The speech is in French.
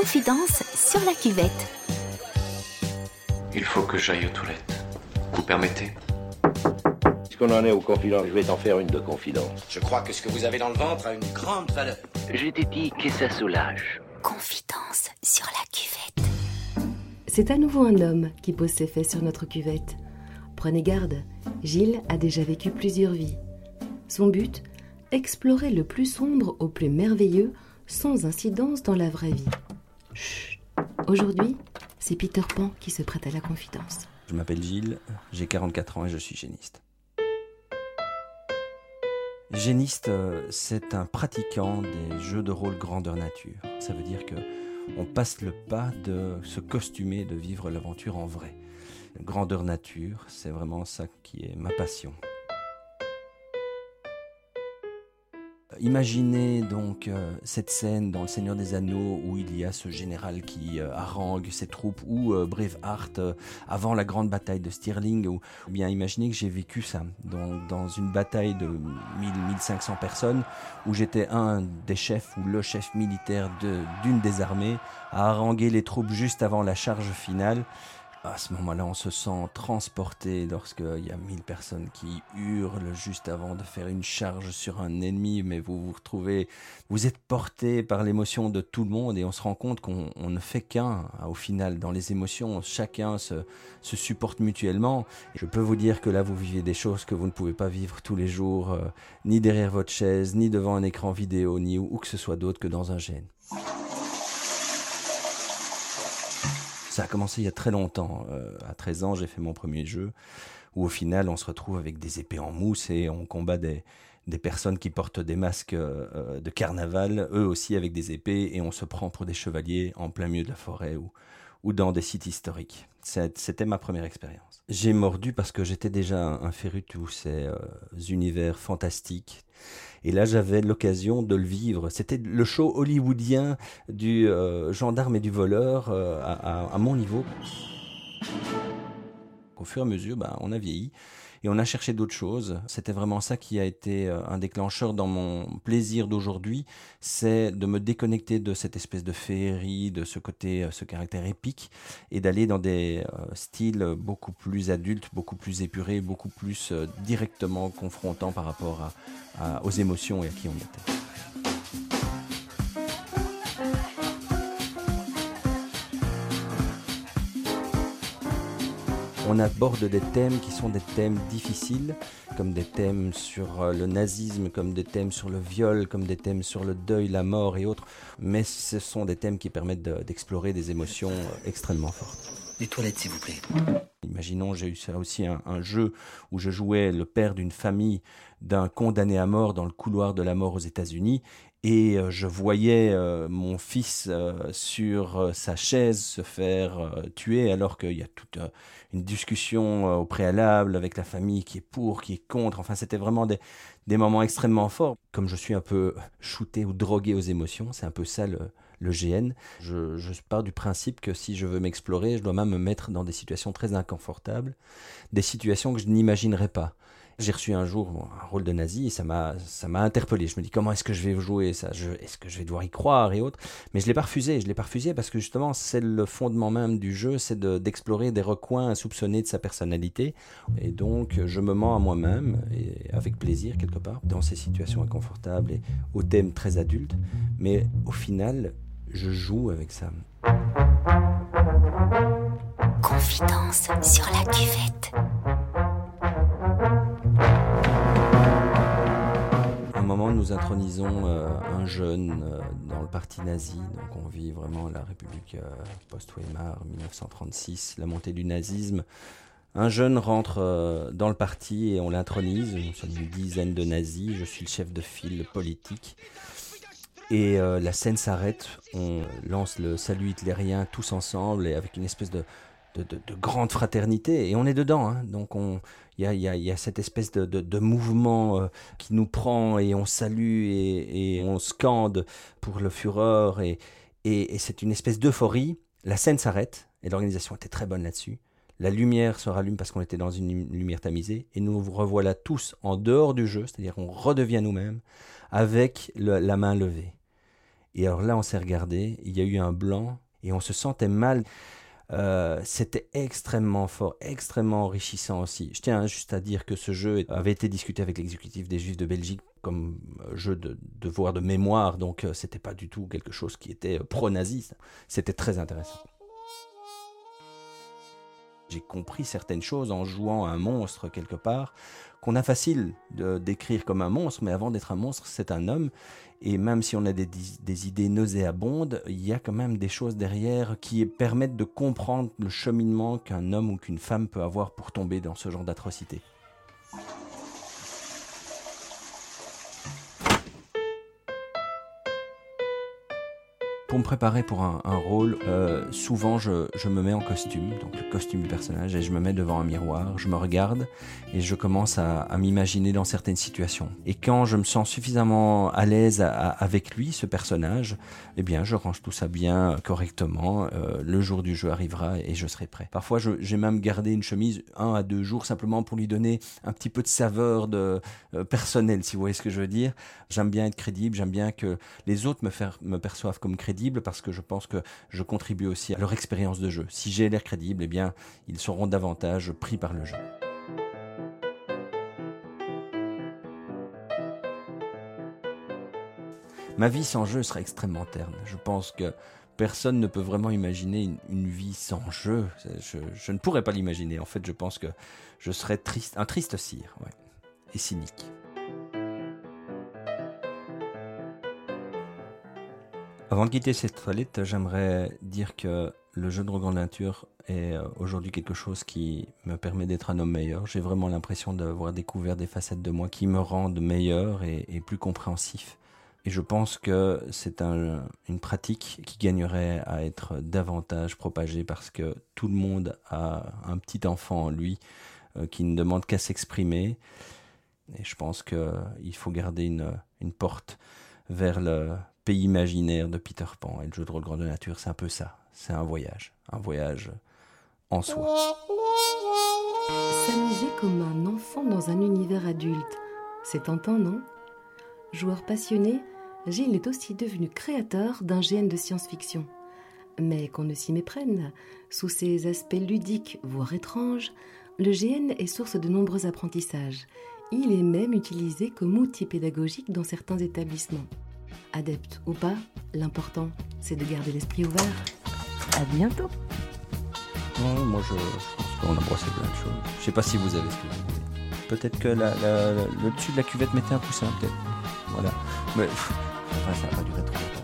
Confidence sur la cuvette. Il faut que j'aille aux toilettes. Vous permettez? Puisqu'on en est aux confidences, je vais t'en faire une de confidence. Je crois que ce que vous avez dans le ventre a une grande valeur. Je t'ai dit que ça soulage. Confidence sur la cuvette. C'est à nouveau un homme qui pose ses faits sur notre cuvette. Prenez garde, Gilles a déjà vécu plusieurs vies. Son but Explorer le plus sombre au plus merveilleux sans incidence dans la vraie vie. Aujourd'hui, c'est Peter Pan qui se prête à la confidence. Je m'appelle Gilles, j'ai 44 ans et je suis géniste. Géniste, euh, c'est un pratiquant des jeux de rôle grandeur nature. Ça veut dire que on passe le pas de se costumer, de vivre l'aventure en vrai. Grandeur nature, c'est vraiment ça qui est ma passion. Imaginez donc euh, cette scène dans Le Seigneur des Anneaux où il y a ce général qui euh, harangue ses troupes ou euh, Braveheart euh, avant la grande bataille de Stirling ou, ou bien imaginez que j'ai vécu ça dans, dans une bataille de 1000-1500 personnes où j'étais un des chefs ou le chef militaire de- d'une des armées à haranguer les troupes juste avant la charge finale. À ce moment-là, on se sent transporté lorsqu'il y a 1000 personnes qui hurlent juste avant de faire une charge sur un ennemi, mais vous vous retrouvez, vous êtes porté par l'émotion de tout le monde et on se rend compte qu'on on ne fait qu'un hein, au final dans les émotions, chacun se, supporte mutuellement. Je peux vous dire que là, vous vivez des choses que vous ne pouvez pas vivre tous les jours, euh, ni derrière votre chaise, ni devant un écran vidéo, ni où que ce soit d'autre que dans un gène. Ça a commencé il y a très longtemps. Euh, à 13 ans, j'ai fait mon premier jeu où au final, on se retrouve avec des épées en mousse et on combat des, des personnes qui portent des masques euh, de carnaval, eux aussi avec des épées, et on se prend pour des chevaliers en plein milieu de la forêt ou dans des sites historiques. C'était ma première expérience. J'ai mordu parce que j'étais déjà un, féru de tous ces euh, univers fantastiques. Et là, j'avais l'occasion de le vivre. C'était le show hollywoodien du euh, gendarme et du voleur euh, à mon niveau. Au fur et à mesure, bah, on a vieilli et on a cherché d'autres choses. C'était vraiment ça qui a été euh, un déclencheur dans mon plaisir d'aujourd'hui, c'est de me déconnecter de cette espèce de féerie, de ce côté, euh, ce caractère épique, et d'aller dans des euh, styles beaucoup plus adultes, beaucoup plus épurés, beaucoup plus directement confrontants par rapport aux émotions et à qui on était. On aborde des thèmes qui sont des thèmes difficiles, comme des thèmes sur euh, le nazisme, comme des thèmes sur le viol, comme des thèmes sur le deuil, la mort et autres. Mais ce sont des thèmes qui permettent de- d'explorer des émotions euh, extrêmement fortes. Les toilettes, s'il vous plaît. Imaginons, j'ai eu ça aussi un, un jeu où je jouais le père d'une famille d'un condamné à mort dans le couloir de la mort aux États-Unis. Et euh, je voyais euh, mon fils euh, sur sa chaise se faire tuer alors qu'il y a toute une discussion au préalable avec la famille qui est pour, qui est contre. Enfin, c'était vraiment des, moments extrêmement forts. Comme je suis un peu shooté ou drogué aux émotions, c'est un peu ça le, le GN. Je, je pars du principe que si je veux m'explorer, je dois même me mettre dans des situations très inconfortables, des situations que je n'imaginerais pas. J'ai reçu un jour un rôle de nazi et ça m'a interpellé. Je me dis comment est-ce que je vais jouer ça? Est-ce que je vais devoir y croire et autres? Mais je l'ai pas refusé. Je l'ai pas refusé parce que justement c'est le fondement même du jeu, c'est de- d'explorer des recoins insoupçonnés de sa personnalité. Et donc je me mens à moi-même et avec plaisir quelque part dans ces situations inconfortables et aux thèmes très adultes. Mais au final, je joue avec ça. Confidence sur la cuvette. Nous intronisons euh, un jeune euh, dans le parti nazi. Donc, on vit vraiment la République euh, post-Weimar, 1936, la montée du nazisme. Un jeune rentre dans le parti et on l'intronise. Nous sommes une dizaine de nazis. Je suis le chef de file politique. Et la scène s'arrête. On lance le salut hitlérien tous ensemble et avec une espèce de, de, de- de grande fraternité. Et on est dedans. hein. Donc, on, il y y a- cette espèce de, de- mouvement euh, qui nous prend et on salue et, et on scande pour le fureur et, et- c'est une espèce d'euphorie. La scène s'arrête et l'organisation était très bonne là-dessus. La lumière se rallume parce qu'on était dans une lum- lumière tamisée et nous revoilà tous en dehors du jeu, c'est-à-dire on redevient nous-mêmes avec la main levée. Et alors là, on s'est regardé, il y a eu un blanc et on se sentait mal. Euh, c'était extrêmement fort, extrêmement enrichissant aussi. Je tiens juste à dire que ce jeu avait été discuté avec l'exécutif des Juifs de Belgique comme jeu de devoir de mémoire, donc euh, c'était pas du tout quelque chose qui était pro-naziste. C'était très intéressant. J'ai compris certaines choses en jouant un monstre quelque part, qu'on a facile de décrire comme un monstre, mais avant d'être un monstre, c'est un homme. Et même si on a des, idées nauséabondes, il y a quand même des choses derrière qui permettent de comprendre le cheminement qu'un homme ou qu'une femme peut avoir pour tomber dans ce genre d'atrocité. Pour me préparer pour un, rôle, euh, souvent je, me mets en costume, donc le costume du personnage, et je me mets devant un miroir, je me regarde et je commence à, m'imaginer dans certaines situations. Et quand je me sens suffisamment à l'aise avec lui, ce personnage, eh bien je range tout ça bien correctement. Euh, le jour du jeu arrivera et je serai prêt. Parfois j'ai même gardé une chemise un à deux jours simplement pour lui donner un petit peu de saveur de euh, personnelle, si vous voyez ce que je veux dire. J'aime bien être crédible, j'aime bien que les autres me perçoivent comme crédible parce que je pense que je contribue aussi à leur expérience de jeu. Si j'ai l'air crédible, eh bien, ils seront davantage pris par le jeu. Ma vie sans jeu serait extrêmement terne. Je pense que personne ne peut vraiment imaginer une, vie sans jeu. Je, ne pourrais pas l'imaginer. En fait, je pense que je serais triste, un triste cire, et cynique. Avant de quitter cette toilette, j'aimerais dire que le jeu de grande nature est euh, aujourd'hui quelque chose qui me permet d'être un homme meilleur. J'ai vraiment l'impression d'avoir découvert des facettes de moi qui me rendent meilleur et, plus compréhensif. Et je pense que c'est une pratique qui gagnerait à être davantage propagée parce que tout le monde a un petit enfant en lui euh, qui ne demande qu'à s'exprimer. Et je pense qu'il faut garder une porte vers le pays imaginaire de Peter Pan. Et le jeu de rôle grande nature, c'est un peu ça. C'est un voyage. Un voyage en soi. S'amuser comme un enfant dans un univers adulte, c'est tentant, non? Joueur passionné, Gilles est aussi devenu créateur d'un GN de science-fiction. Mais qu'on ne s'y méprenne, sous ses aspects ludiques, voire étranges, le GN est source de nombreux apprentissages. Il est même utilisé comme outil pédagogique dans certains établissements. Adepte ou pas, l'important, c'est de garder l'esprit ouvert. À bientôt. moi, je, pense qu'on a brossé plein de choses. Je sais pas si vous avez ce que vous voulez. Peut-être que le dessus de la cuvette mettait un poussin, peut-être. Voilà. Mais ça va pas durer trop